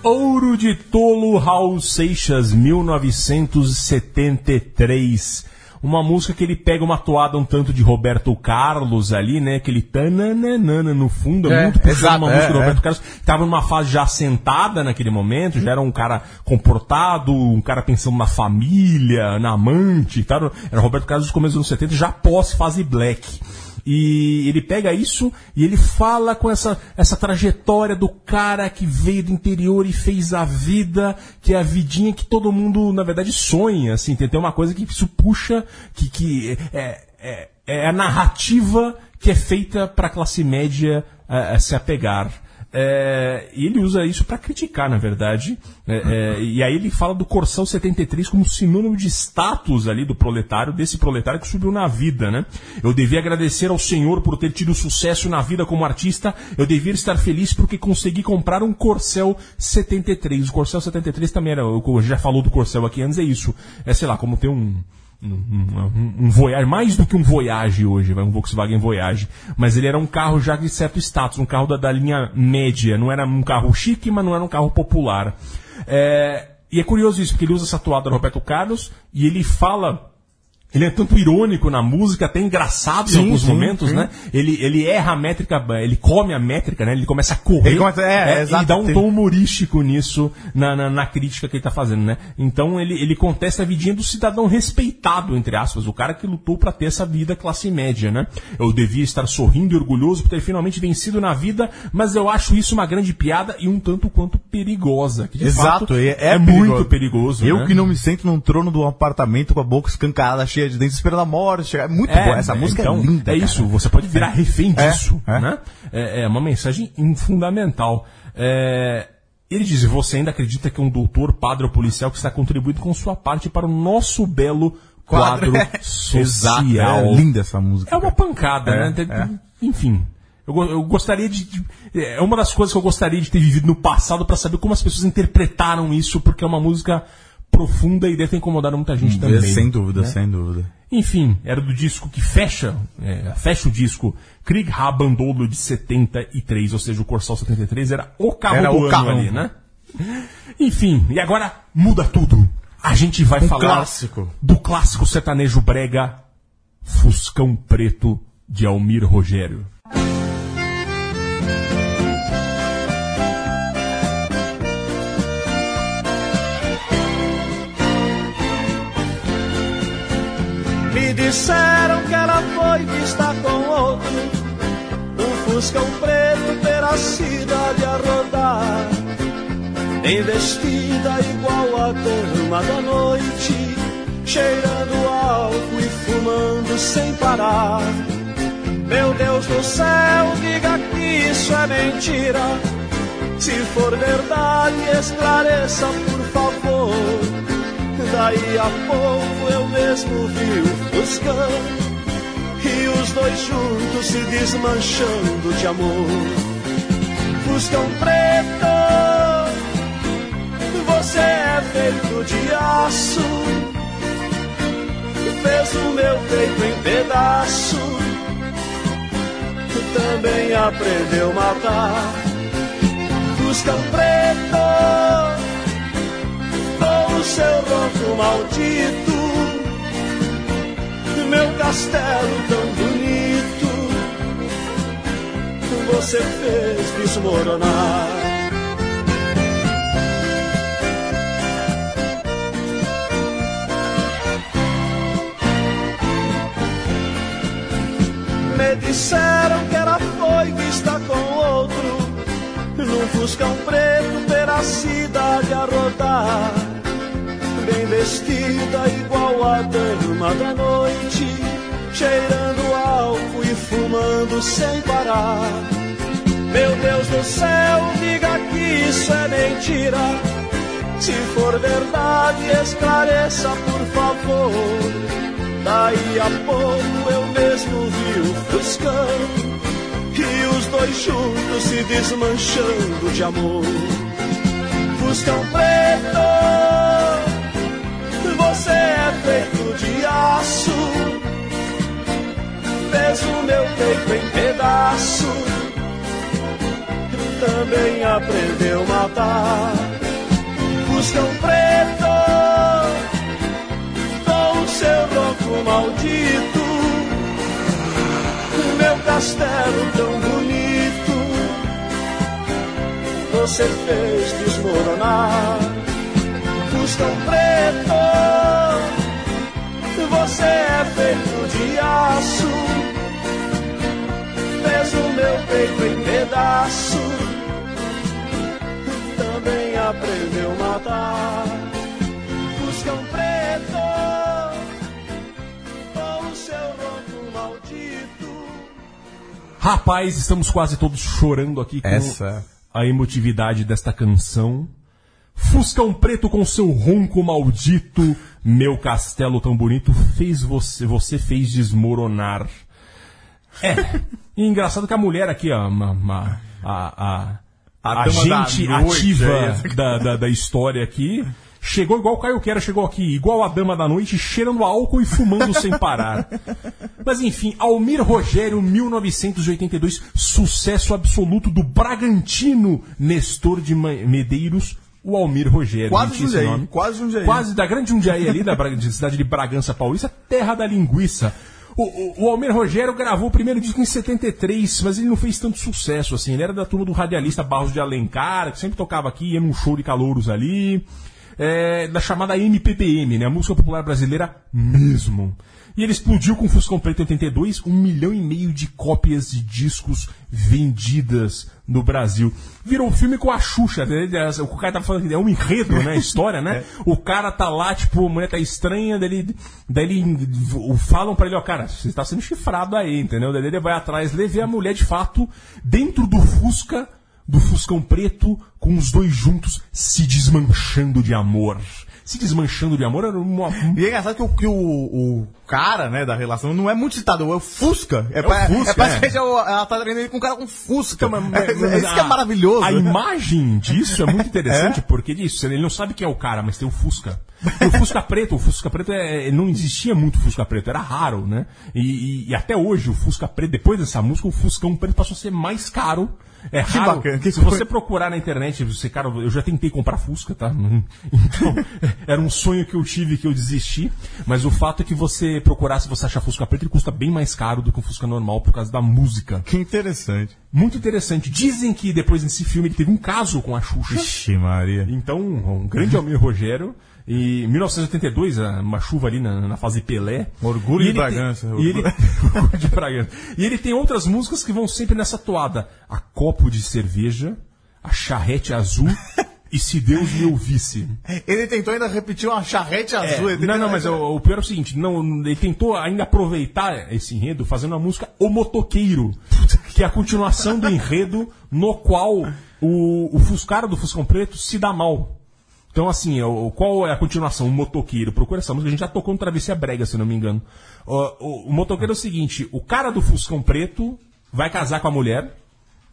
Ouro de Tolo, Raul Seixas, 1973. Uma música que ele pega uma toada um tanto de Roberto Carlos ali, né? Aquele tananana no fundo, É, muito puxando uma é, música do é. Roberto Carlos. Tava numa fase já assentada naquele momento, já era um cara comportado, um cara pensando na família, na amante e tal. Era Roberto Carlos dos começos dos anos 70, já pós-fase black. E ele pega isso e ele fala com essa, essa trajetória do cara que veio do interior e fez a vida, que é a vidinha que todo mundo, na verdade, sonha. Assim, tem, tem uma coisa que isso puxa, que, que é, é, é a narrativa que é feita para a classe média eh, eh, se apegar. É, e ele usa isso para criticar, na verdade. É, é, e aí ele fala do Corsão 73 como sinônimo de status ali do proletário, desse proletário que subiu na vida, né? Eu devia agradecer ao Senhor por ter tido sucesso na vida como artista. Eu devia estar feliz porque consegui comprar um Corcel 73. O Corcel 73 também era, eu já falou do Corcel aqui antes, é isso. É, sei lá, como ter um um, um, Voyage, mais do que um Voyage hoje, um Volkswagen Voyage. Mas ele era um carro já de certo status, um carro da, da linha média. Não era um carro chique, mas não era um carro popular. É, e é curioso isso, porque ele usa essa toada do Roberto Carlos e ele fala. Ele é tanto irônico na música, até engraçado em Sim, alguns sim, momentos, sim. né? Ele, ele erra a métrica, ele come a métrica, né? Ele começa a correr. Começa- é, é, e exato, dá um tom humorístico nisso, na, na, na crítica que ele tá fazendo, né? Então ele, ele contesta a vidinha do cidadão respeitado, entre aspas, o cara que lutou para ter essa vida classe média, né? Eu devia estar sorrindo e orgulhoso por ter finalmente vencido na vida, mas eu acho isso uma grande piada e um tanto quanto perigosa. Que de Exato, fato, é, é muito perigoso. Eu né? que não me sento num trono de um apartamento com a boca escancarada, cheia de dentes, esperando a morte chegar. É muito É, boa. Essa música então, é linda. É cara. isso, você pode virar refém É, disso. é. Né? É, é uma mensagem fundamental. É, ele diz: Você ainda acredita que um doutor, padre ou policial que está contribuindo com sua parte para o nosso belo quadro, Exato, social? é linda essa música. É uma pancada, É, né? É. Enfim. Eu, eu gostaria de, de- É uma das coisas que eu gostaria de ter vivido no passado para saber como as pessoas interpretaram isso, porque é uma música profunda e deve ter incomodado muita gente também. sem dúvida, né? sem dúvida. Enfim, era do disco que fecha, é, fecha o disco Krieg Rabandolo de 73, ou seja, o Corsal 73 era o carro Era do o ano carrão. ali, né? Enfim, e agora muda tudo. A gente vai Um falar clássico. do clássico sertanejo brega Fuscão Preto de Almir Rogério. Disseram que ela foi vista com outro. Um fuscão preto pela cidade a rodar Bem vestida igual a dama da noite Cheirando álcool e fumando sem parar. Meu Deus do céu, diga que isso é mentira. Se for verdade, esclareça por favor Daí a pouco eu mesmo vi o Fuscão E os dois juntos se desmanchando de amor. Fuscão preto Você é feito de aço Fez o meu peito em pedaço Também aprendeu a matar. Fuscão preto seu ronco maldito, meu castelo tão bonito, você fez desmoronar. Me disseram que ela foi vista com outro num fuscão preto pela cidade a rodar Bem vestida igual a dama da noite Cheirando álcool e fumando sem parar. Meu Deus do céu, diga que isso é mentira. Se for verdade, esclareça por favor. Daí a pouco eu mesmo vi o fuscão e os dois juntos se desmanchando de amor. Fuscão preto, feito de aço, fez o meu peito em pedaço, também aprendeu a matar. Fuscão preto, com o seu ronco maldito meu castelo tão bonito, você fez desmoronar. Fuscão preto, você é feito de aço, fez o meu peito em pedaço, também aprendeu a matar. Fuscão preto, com o seu ronco maldito. Rapaz, estamos quase todos chorando aqui com Essa. a emotividade desta canção. Fuscão Preto com seu ronco maldito, meu castelo tão bonito, fez você, você fez desmoronar. É, e engraçado que a mulher aqui, ó, a, a, A a dama da gente noite, ativa é da, da, da história aqui, chegou igual o Caio Quera chegou aqui, igual a dama da noite, cheirando álcool e fumando sem parar. Mas enfim, Almir Rogério, 1982, sucesso absoluto do Bragantino Nestor de Medeiros, o Almir Rogério. Quase Jundiaí, nome. quase Jundiaí. Quase da grande Jundiaí ali, da de cidade de Bragança Paulista, terra da linguiça. O, o, o Almir Rogério gravou o primeiro disco em 73, mas ele não fez tanto sucesso assim. Ele era da turma do radialista Barros de Alencar, que sempre tocava aqui, ia num show de calouros ali. É, da chamada MPBM, né? A música popular brasileira mesmo. E ele explodiu com o Fuscão Preto 82, um milhão e meio de cópias de discos vendidas no Brasil. Virou um filme com a Xuxa, né? o cara tá falando que é um enredo, né? História, né? O cara tá lá, tipo, a mulher tá estranha, daí, daí ele, falam pra ele, ó, cara, você tá sendo chifrado aí, entendeu? Daí ele vai atrás, levei a mulher de fato dentro do Fusca, do Fuscão Preto, com os dois juntos se desmanchando de amor. Se desmanchando de amor era uma. E é engraçado que, o, que o, o cara, né, da relação não é muito citado, é o Fusca. É, pra, Fusca, é pra é. o- ela tá treinando ele com um cara com Fusca. Então, mas- é, mas é isso que é maravilhoso. A imagem disso é muito interessante, porque disso, ele não sabe quem é o cara, mas tem o Fusca. E o Fusca Preto, o Fusca Preto é, não existia muito Fusca Preto, era raro, né? E, e- e até hoje o Fusca Preto, depois dessa música, o Fuscão Preto passou a ser mais caro. É Que raro. bacana, que Se coisa. você procurar na internet, você, cara, eu já tentei comprar Fusca, tá? Então, era um sonho que eu tive que eu desisti. Mas o fato é que você procurar, se você achar Fusca Preto, ele custa bem mais caro do que um Fusca normal por causa da música. Que interessante. Muito interessante. Dizem que depois desse filme ele teve um caso com a Xuxa. Ixi, Maria. Então, um grande Almir Rogério. E em 1982, a- uma chuva ali na, na fase Pelé. Orgulho E de ele Bragança. Tem, e, ele, Orgulho de Bragança. e ele tem outras músicas que vão sempre nessa toada. A Copo de Cerveja, A Charrete Azul e Se Deus Me Ouvisse. Ele tentou ainda repetir uma charrete É, azul. ele não, não, mas o, o pior é o seguinte, não, ele tentou ainda aproveitar esse enredo fazendo uma música O Motoqueiro, que é a continuação do enredo no qual o, o Fuscara do Fuscão Preto se dá mal. Então, assim, qual é a continuação? O motoqueiro. Procura essa música. A gente já tocou no Travessia Brega, se não me engano. O, o- o motoqueiro é o seguinte: o cara do Fuscão Preto vai casar com a mulher.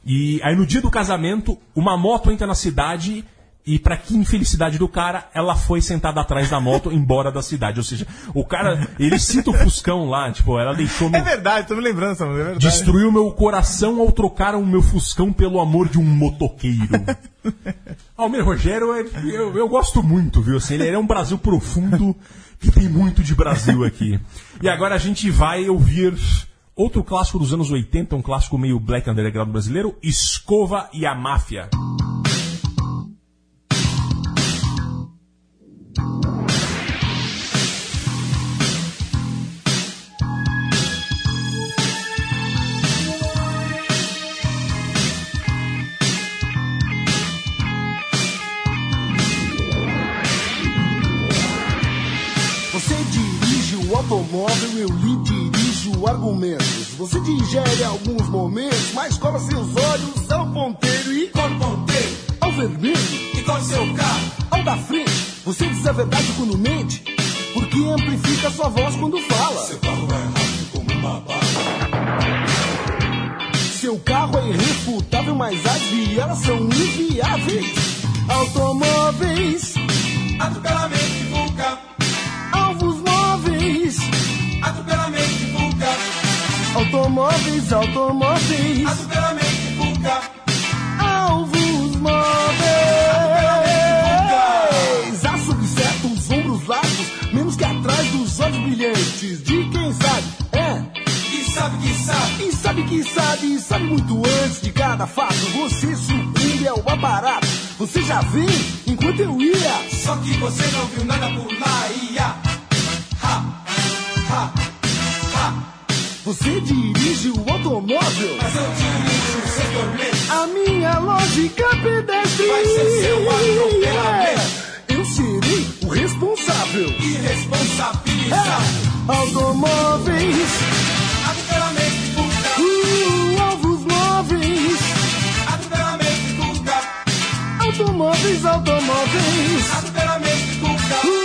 E aí, no dia do casamento, uma moto entra na cidade. E pra que infelicidade do cara, ela foi sentada atrás da moto embora da cidade. Ou seja, o cara, ele cita o Fuscão lá, tipo, ela deixou É meu, verdade, tô me lembrando é verdade. Destruiu meu coração ao trocar o meu Fuscão pelo amor de um motoqueiro. Almir Rogério, é- eu, eu gosto muito, viu? Assim, ele é um Brasil profundo que tem muito de Brasil aqui. E agora a gente vai ouvir outro clássico dos anos 80, um clássico meio black underground brasileiro, Escova e a Máfia. Automóvel, eu lhe dirijo argumentos. Você digere alguns momentos, mas cola seus olhos ao ponteiro e. Qual ponteiro? Ao vermelho. E qual seu carro? Ao da frente. Você diz a verdade quando mente, porque amplifica sua voz quando fala. Seu carro é rápido como uma bala. Seu carro é irrefutável, mas as vielas são inviáveis. Automóveis. Atropelamento vulca. Alvos Automóveis, automóveis. Atropelamento vulca. Alvos móveis. Há sob certos ombros largos, menos que atrás dos olhos brilhantes de quem sabe. É. E sabe que sabe. E sabe que sabe, sabe muito antes de cada fato. Você sucumbe ao aparato. Você já vem enquanto eu ia. Só que você não viu nada por lá, ia. Ha, ha. Você dirige o automóvel. Mas eu dirijo o setor lento. A minha lógica pedestre. Vai ser seu atropelamento. Eu serei o responsável. Irresponsabilizado. É. Automóveis. Atropelamento vulgar. Uh, alvos móveis. Atropelamento vulgar. Automóveis, automóveis. Atropelamento. Uh,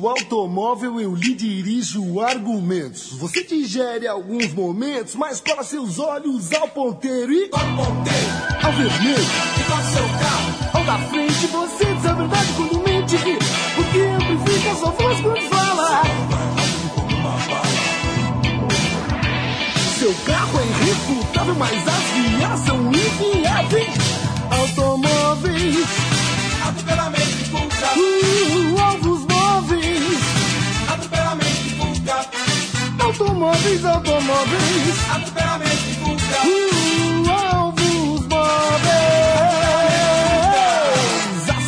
o automóvel, eu lhe dirijo argumentos. Você digere alguns momentos, mas cola seus olhos ao ponteiro e. Qual ponteiro? Ao vermelho. E qual seu carro? Ao da frente, você diz a verdade quando mente. Porque amplifica sua voz quando fala. Seu carro é irrefutável, mas as vias são inviáveis. Automóveis. Atropelamento vulgar. Uh, alvos Automóveis, automóveis. Atropelamento vulgar. Uh, alvos móveis.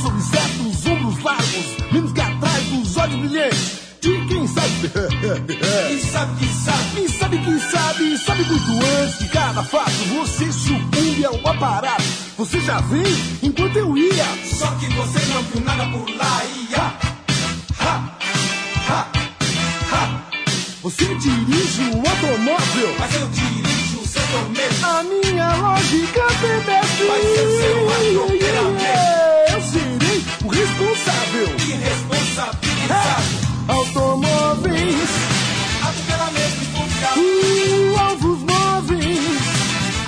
Sob certos ombros largos, menos que atrás dos olhos brilhantes. De quem sabe. E sabe que sabe. E sabe que sabe. Sabe muito antes de cada fato. Você sucumbe ao aparato. Você já vem enquanto eu ia. Só que você não viu nada por lá, ia. Você dirige o automóvel, Mas eu dirijo o seu tormento. a minha lógica obedece. Vai ser seu atropelamento. Eu serei o responsável. Irresponsabilizado. Automóveis, Atropelamento e fuga. alvos móveis.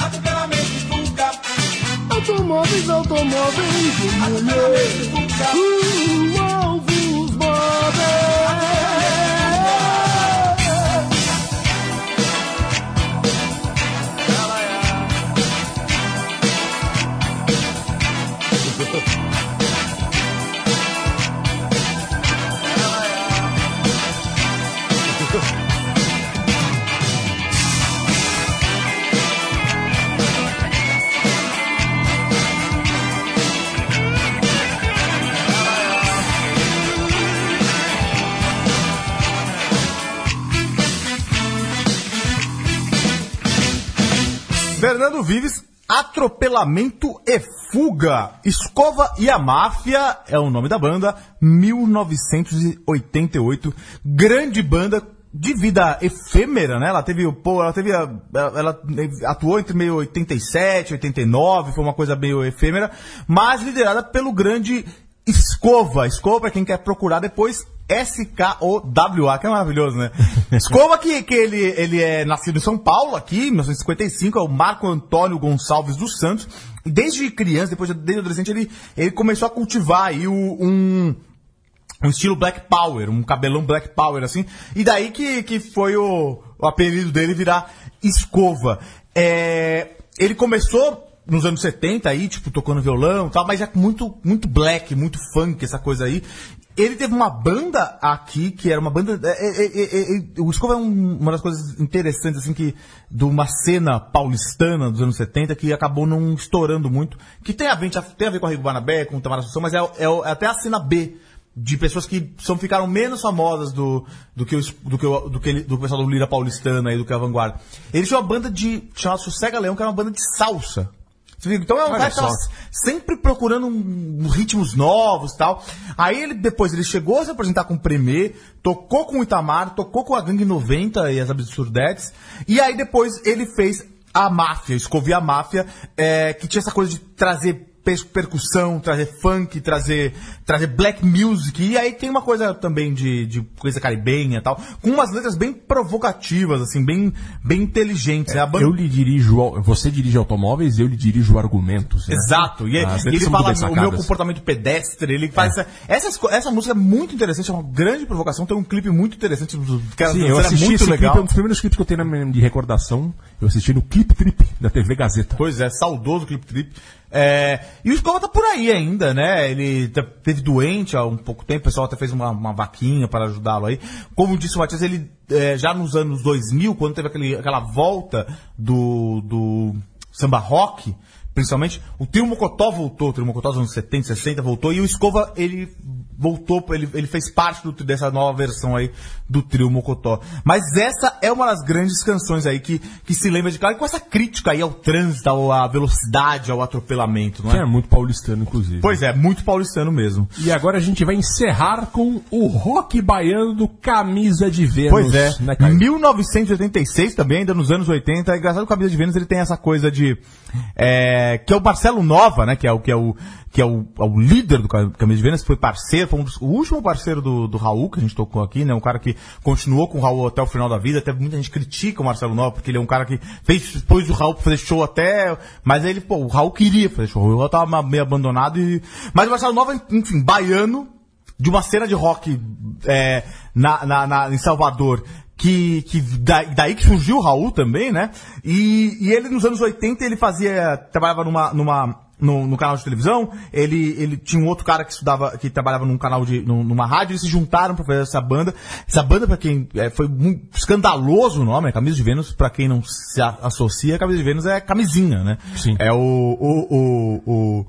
Atropelamento e fuga. Automóveis, automóveis, Atropelamento e fuga. uh, Fernando Vives, Atropelamento e Fuga. Escova e a Máfia é o nome da banda, 1988. Grande banda de vida efêmera, né? Ela teve, pô, ela teve, a- ela atuou entre meio 87, 89, foi uma coisa meio efêmera, mas liderada pelo grande Escova. Escova, é quem quer procurar depois, S-K-O-W-A, que é maravilhoso, né? Escova, que, que ele, ele é nascido em São Paulo, aqui, em 1955, é o Marco Antônio Gonçalves dos Santos. E desde criança, depois de- desde adolescente, ele, ele começou a cultivar aí o- um, um estilo Black Power, um cabelão Black Power, assim. E daí que, que foi o, o apelido dele virar Escova. É, ele começou nos anos 70 aí, tipo, tocando violão e tal, mas é muito, muito black, muito funk, essa coisa aí. Ele teve uma banda aqui, que era uma banda. é, é, é, é, é, o Escova é um- uma das coisas interessantes, assim, que. de uma cena paulistana dos anos 70 que acabou não estourando muito. Que tem a ver, tem a ver com a Rigo Barnabé, com o Tamara Assunção, mas é, é, é até a cena B de pessoas que são, ficaram menos famosas do, do, que, o, do, que o, do, que ele- do pessoal do Lira Paulistana e do que a Vanguarda. Ele tinha uma banda de. chamada Sossega Leão, que era uma banda de salsa. Então é um Olha cara que tava sempre procurando um- ritmos novos e tal. Aí ele depois ele chegou a se apresentar com o Premier, tocou com o Itamar, tocou com a Gangue 90 e as Absurdetes. E aí depois ele fez a máfia, escovia a máfia, é, que tinha essa coisa de trazer percussão, trazer funk, trazer, trazer black music. E aí tem uma coisa também de, de coisa caribenha e tal, com umas letras bem provocativas, assim, bem, bem inteligentes. né? A banda- Eu lhe dirijo, você dirige automóveis, eu lhe dirijo argumentos. né? Exato. E, letras ele são fala o meu comportamento pedestre. Ele faz essa, essas co- essa música é muito interessante, é uma grande provocação. Tem um clipe muito interessante. Que Sim, eu assisti muito legal. clipe, é um dos primeiros clipes que eu tenho de recordação. Eu assisti no Clip Trip da TV Gazeta. Pois é, saudoso clipe trip. É, e o Escova tá por aí ainda, né? Ele tá- teve doente há um pouco tempo, o pessoal até fez uma, uma vaquinha para ajudá-lo aí. Como disse o Matias, ele é, já nos anos 2000, quando teve aquele, aquela volta do, do samba rock, principalmente, o Trio Mocotó voltou, o Trio Mocotó dos anos 70, 60 voltou, e o Escova, ele voltou, ele, ele fez parte do- dessa nova versão aí do Trio Mocotó. Mas essa é uma das grandes canções aí que, que se lembra de cara, com essa crítica aí ao trânsito, ao- à velocidade, ao atropelamento, não Que é? é muito paulistano, inclusive. Pois é, muito paulistano mesmo. E agora a gente vai encerrar com o rock baiano do Camisa de Vênus. Pois é, Né, Caio? 1986 também, ainda nos anos 80. É engraçado que o Camisa de Vênus ele tem essa coisa de. é, que é o Marcelo Nova, né? Que é o, que é o, que é o, é o líder do Cam- Camisa de Vênus, que foi parceiro, foi um o último parceiro do, do Raul, que a gente tocou aqui, né? Um cara que continuou com o Raul até o final da vida. Até muita gente critica o Marcelo Nova, porque ele é um cara que fez depois do Raul pra fazer show até. Mas ele, pô, o Raul queria fazer show. O Raul tava meio abandonado e. Mas o Marcelo Nova, enfim, baiano, de uma cena de rock é, na, na, na- em Salvador. Que, que da- daí que surgiu o Raul também, né? E, e ele nos anos 80 ele fazia. trabalhava numa. numa no, no canal de televisão, ele, ele tinha um outro cara que estudava, que trabalhava num canal de, num- numa rádio, eles se juntaram para fazer essa banda. Essa banda, para quem, é, foi muito escandaloso o nome, é Camisa de Vênus, para quem não se a- associa, Camisa de Vênus é camisinha, né? Sim. É o, o, o,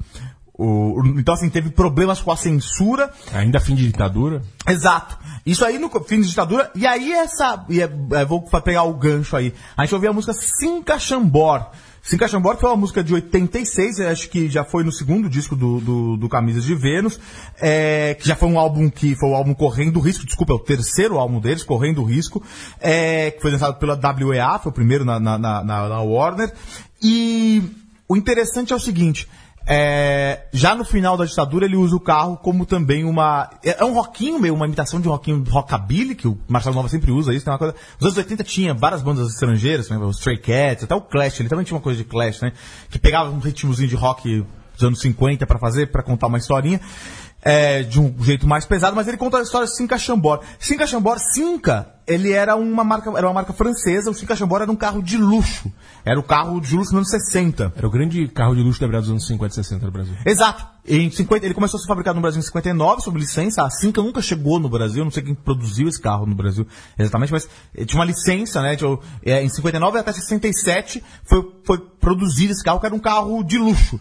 o, o- então assim, teve problemas com a censura, Ainda fim de ditadura. Exato. Isso aí no fim de ditadura. E aí essa. E é, é, vou pegar o gancho aí. A gente ouvia a música Sinca Chambor. Cinca Chambord foi uma música de 86, eu acho que já foi no segundo disco do, do, do Camisas de Vênus, é, que já foi um álbum que foi o álbum Correndo Risco, desculpa, é o terceiro álbum deles, Correndo Risco, é, que foi lançado pela WEA, foi o primeiro na, na, na- na Warner. E o interessante é o seguinte, é, já no final da ditadura ele usa o carro como também uma. É, é um rockinho meio, uma imitação de um rockabilly, que o Marcelo Nova sempre usa isso, tem uma coisa. Nos anos 80 tinha várias bandas estrangeiras, né, os Stray Cats, até o Clash, ele também tinha uma coisa de Clash, né? Que pegava um ritmozinho de rock dos anos 50 pra fazer, pra contar uma historinha. É, de um jeito mais pesado, mas ele conta a história de Cinca Chambord. Cinca Chambord, Cinca, ele era uma marca, era uma marca francesa, o Cinca Chambord era um carro de luxo. Era o carro de luxo nos anos 60. Era o grande carro de luxo da verdade dos anos 50 e 60 no Brasil. Exato. Em 50, ele começou a ser fabricado no Brasil em 59, sob licença. A Cinca nunca chegou no Brasil, não sei quem produziu esse carro no Brasil exatamente, mas eh, tinha uma licença, né? Tinha, eh, em 59 até 67 foi, foi produzido esse carro, que era um carro de luxo.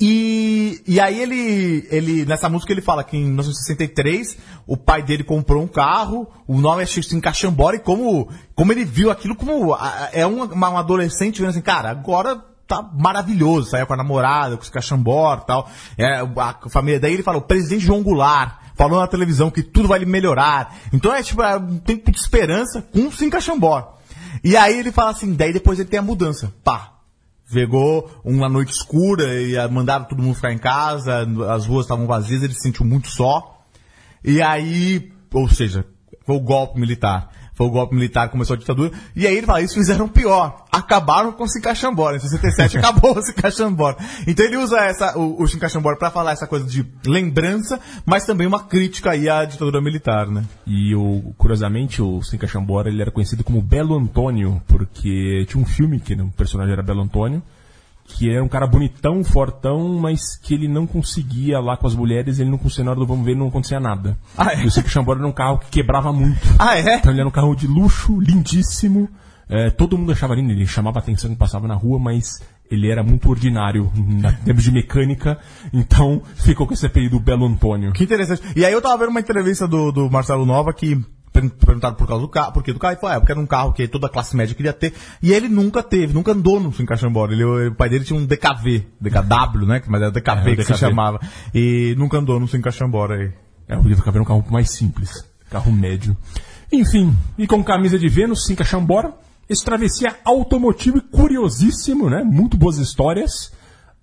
E, e aí ele, ele, nessa música ele fala que em 1963 o pai dele comprou um carro, o nome é Cinca Chambora, e como, como ele viu aquilo como, ah, é um, uma, um adolescente vendo assim, cara, agora tá maravilhoso, saiu com a namorada, com os cachambor tal. É, a família daí ele falou, o presidente João Goulart falou na televisão que tudo vai melhorar. Então é tipo, é um tempo de esperança com sim cachambor. E aí ele fala assim, daí depois ele tem a mudança. Pá. Pegou uma noite escura e mandaram todo mundo ficar em casa, as ruas estavam vazias, ele se sentiu muito só. E aí, ou seja, foi o golpe militar. Foi o golpe militar que começou a ditadura. E aí ele fala, isso fizeram pior. Acabaram com o Sincachambora. Em 67 acabou o Sincachambora. Então ele usa essa, o, o Sincachambora pra falar essa coisa de lembrança, mas também uma crítica aí à ditadura militar, né? E o, curiosamente, o Cinca Chambora, ele era conhecido como Belo Antônio, porque tinha um filme que o personagem era Belo Antônio, que era um cara bonitão, fortão, mas que ele não conseguia lá com as mulheres, ele não conseguia, na hora do vamos ver, não acontecia nada. Ah, é? E o Cinca Chambora era um carro que quebrava muito. Ah, é? Então ele era um carro de luxo, lindíssimo. É, todo mundo achava lindo, ele chamava atenção quando passava na rua, mas ele era muito ordinário em termos de mecânica, então ficou com esse apelido Belo Antônio. Que interessante. E aí eu tava vendo uma entrevista do, do Marcelo Nova que perguntaram por causa do carro, porque do carro, ele falou, é, porque era um carro que toda a classe média queria ter, e ele nunca teve, nunca andou no Sincachambora, ele, o pai dele tinha um DKV, DKW, né, mas era DKV É, que se DKV. chamava, e nunca andou no Sincachambora aí. É, o Caveira é um carro mais simples. Carro médio. Enfim, e com camisa de Vênus, Cinca Chambora. Esse travessia automotivo e curiosíssimo, né? Muito boas histórias.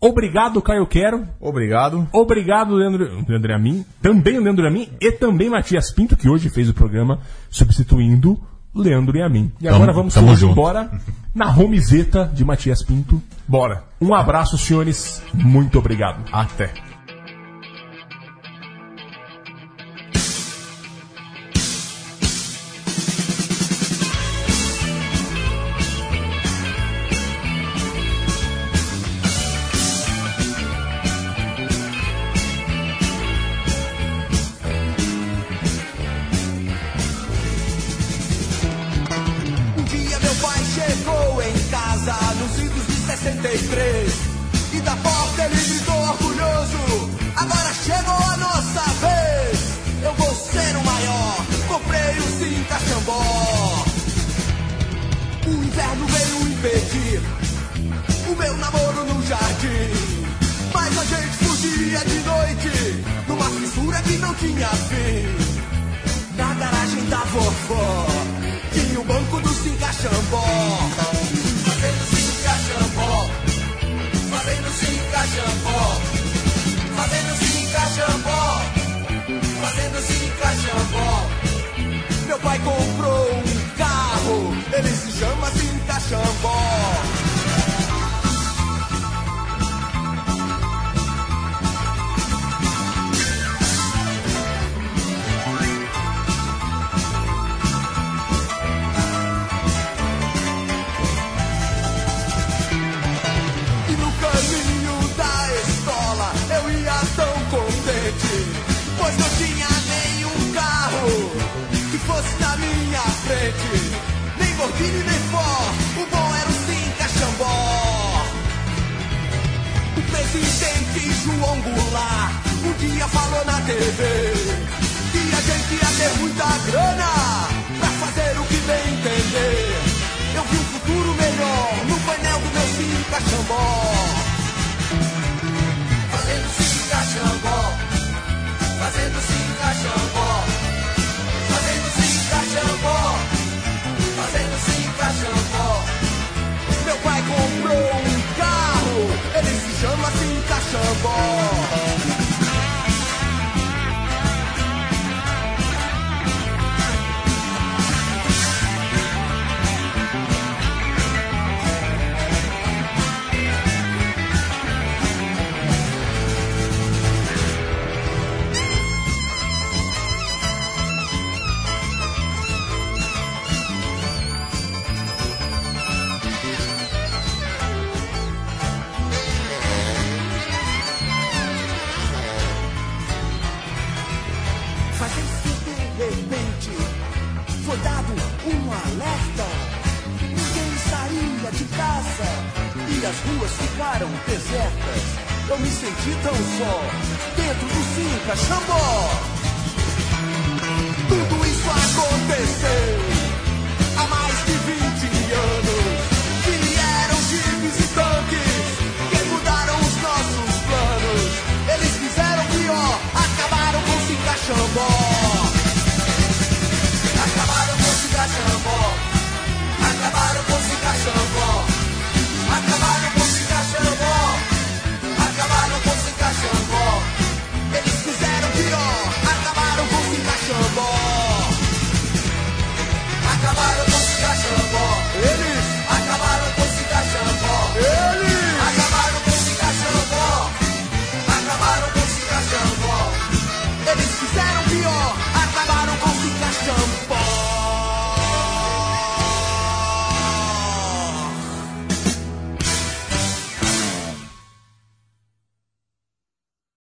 Obrigado, Caio Quero. Obrigado. Obrigado, Leandro, Leandro Amin. Também o Leandro Amin e também Matias Pinto, que hoje fez o programa substituindo Leandro e. E Tamo- agora vamos tamo junto. embora na homezeta de Matias Pinto. Bora. Um abraço, senhores. Muito obrigado. Até.